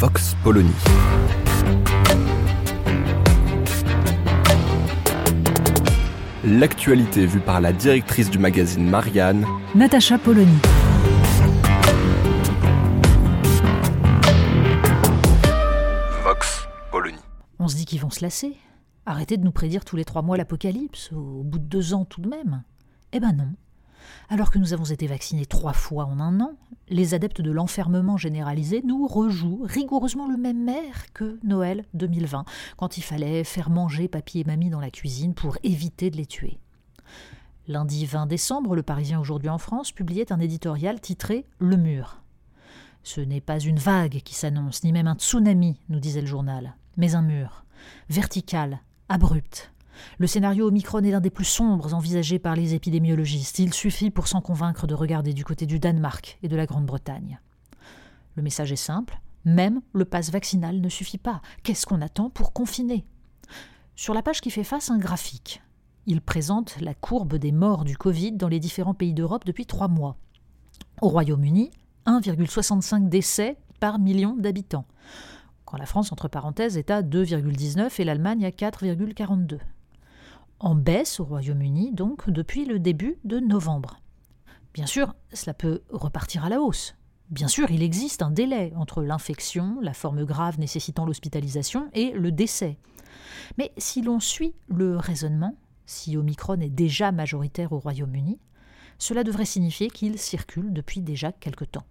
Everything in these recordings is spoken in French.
Vox Polony. L'actualité vue par la directrice du magazine Marianne, Natacha Polony. Vox Polony. On se dit qu'ils vont se lasser. Arrêtez de nous prédire tous les trois mois l'apocalypse, au bout de deux ans tout de même. Eh ben non. Alors que nous avons été vaccinés trois fois en un an, les adeptes de l'enfermement généralisé nous rejouent rigoureusement le même air que Noël 2020, quand il fallait faire manger papy et mamie dans la cuisine pour éviter de les tuer. Lundi 20 décembre, le Parisien aujourd'hui en France publiait un éditorial titré Le mur. Ce n'est pas une vague qui s'annonce, ni même un tsunami, nous disait le journal, mais un mur, vertical, abrupt. Le scénario Omicron est l'un des plus sombres envisagés par les épidémiologistes. Il suffit pour s'en convaincre de regarder du côté du Danemark et de la Grande-Bretagne. Le message est simple, même le passe vaccinal ne suffit pas. Qu'est-ce qu'on attend pour confiner? Sur la page qui fait face, un graphique. Il présente la courbe des morts du Covid dans les différents pays d'Europe depuis trois mois. Au Royaume-Uni, 1,65 décès par million d'habitants, quand la France, entre parenthèses, est à 2,19 et l'Allemagne à 4,42. En baisse au Royaume-Uni, donc, depuis le début de novembre. Bien sûr, cela peut repartir à la hausse. Bien sûr, il existe un délai entre l'infection, la forme grave nécessitant l'hospitalisation, et le décès. Mais si l'on suit le raisonnement, si Omicron est déjà majoritaire au Royaume-Uni, cela devrait signifier qu'il circule depuis déjà quelque temps.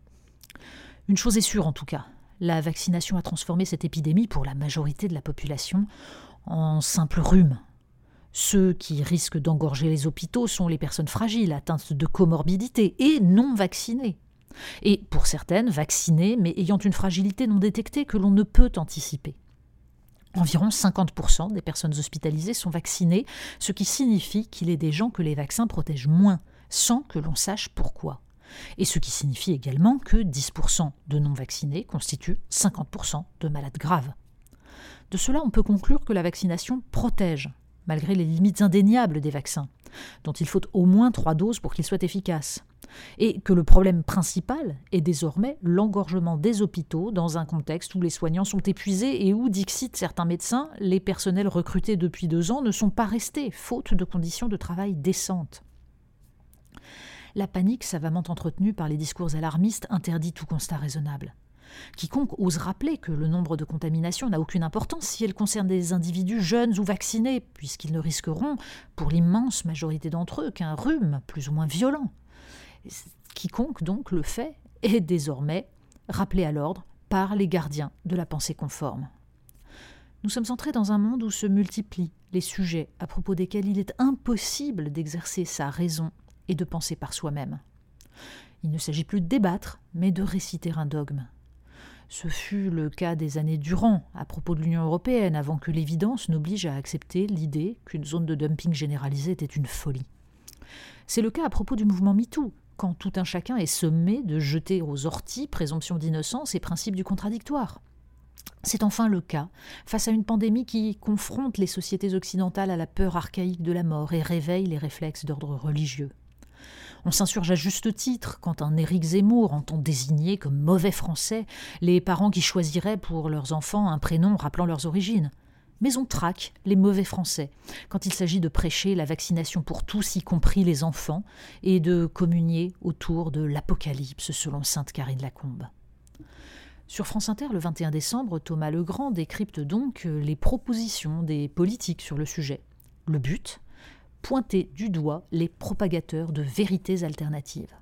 Une chose est sûre en tout cas, la vaccination a transformé cette épidémie pour la majorité de la population en simple rhume. Ceux qui risquent d'engorger les hôpitaux sont les personnes fragiles, atteintes de comorbidité et non vaccinées. Et pour certaines, vaccinées mais ayant une fragilité non détectée que l'on ne peut anticiper. Environ 50% des personnes hospitalisées sont vaccinées, ce qui signifie qu'il est des gens que les vaccins protègent moins, sans que l'on sache pourquoi. Et ce qui signifie également que 10% de non-vaccinés constituent 50% de malades graves. De cela, on peut conclure que la vaccination protège, malgré les limites indéniables des vaccins, dont il faut au moins trois doses pour qu'ils soient efficaces, et que le problème principal est désormais l'engorgement des hôpitaux dans un contexte où les soignants sont épuisés et où, dixit certains médecins, les personnels recrutés depuis deux ans ne sont pas restés, faute de conditions de travail décentes. La panique savamment entretenue par les discours alarmistes interdit tout constat raisonnable. Quiconque ose rappeler que le nombre de contaminations n'a aucune importance si elle concerne des individus jeunes ou vaccinés, puisqu'ils ne risqueront, pour l'immense majorité d'entre eux, qu'un rhume plus ou moins violent. Quiconque donc le fait est désormais rappelé à l'ordre par les gardiens de la pensée conforme. Nous sommes entrés dans un monde où se multiplient les sujets à propos desquels il est impossible d'exercer sa raison et de penser par soi-même. Il ne s'agit plus de débattre, mais de réciter un dogme. Ce fut le cas des années durant à propos de l'Union européenne, avant que l'évidence n'oblige à accepter l'idée qu'une zone de dumping généralisée était une folie. C'est le cas à propos du mouvement MeToo, quand tout un chacun est sommé de jeter aux orties présomption d'innocence et principe du contradictoire. C'est enfin le cas face à une pandémie qui confronte les sociétés occidentales à la peur archaïque de la mort et réveille les réflexes d'ordre religieux. On s'insurge à juste titre quand un Éric Zemmour entend désigner comme mauvais français les parents qui choisiraient pour leurs enfants un prénom rappelant leurs origines. Mais on traque les mauvais français quand il s'agit de prêcher la vaccination pour tous, y compris les enfants, et de communier autour de l'Apocalypse selon sainte Karine Lacombe. Sur France Inter, le 21 décembre, Thomas Legrand décrypte donc les propositions des politiques sur le sujet. Le but? Pointer du doigt les propagateurs de vérités alternatives.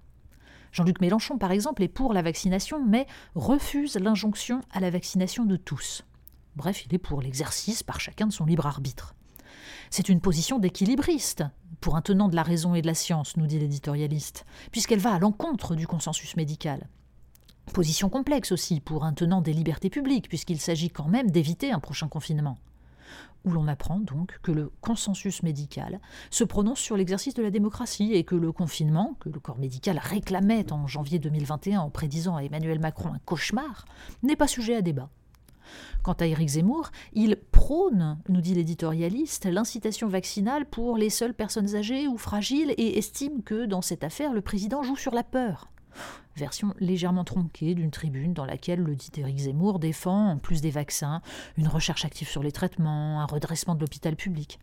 Jean-Luc Mélenchon, par exemple, est pour la vaccination, mais refuse l'injonction à la vaccination de tous. Bref, il est pour l'exercice par chacun de son libre arbitre. C'est une position d'équilibriste, pour un tenant de la raison et de la science, nous dit l'éditorialiste, puisqu'elle va à l'encontre du consensus médical. Position complexe aussi pour un tenant des libertés publiques, puisqu'il s'agit quand même d'éviter un prochain confinement. Où l'on apprend donc que le consensus médical se prononce sur l'exercice de la démocratie et que le confinement, que le corps médical réclamait en janvier 2021 en prédisant à Emmanuel Macron un cauchemar, n'est pas sujet à débat. Quant à Éric Zemmour, il prône, nous dit l'éditorialiste, l'incitation vaccinale pour les seules personnes âgées ou fragiles et estime que dans cette affaire, le président joue sur la peur. Version légèrement tronquée d'une tribune dans laquelle le dit Éric Zemmour défend, en plus des vaccins, une recherche active sur les traitements, un redressement de l'hôpital public.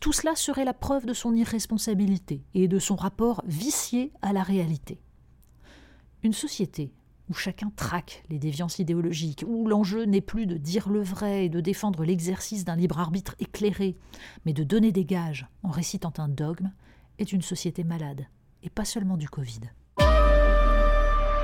Tout cela serait la preuve de son irresponsabilité et de son rapport vicié à la réalité. Une société où chacun traque les déviances idéologiques, où l'enjeu n'est plus de dire le vrai et de défendre l'exercice d'un libre arbitre éclairé, mais de donner des gages en récitant un dogme, est une société malade, et pas seulement du Covid.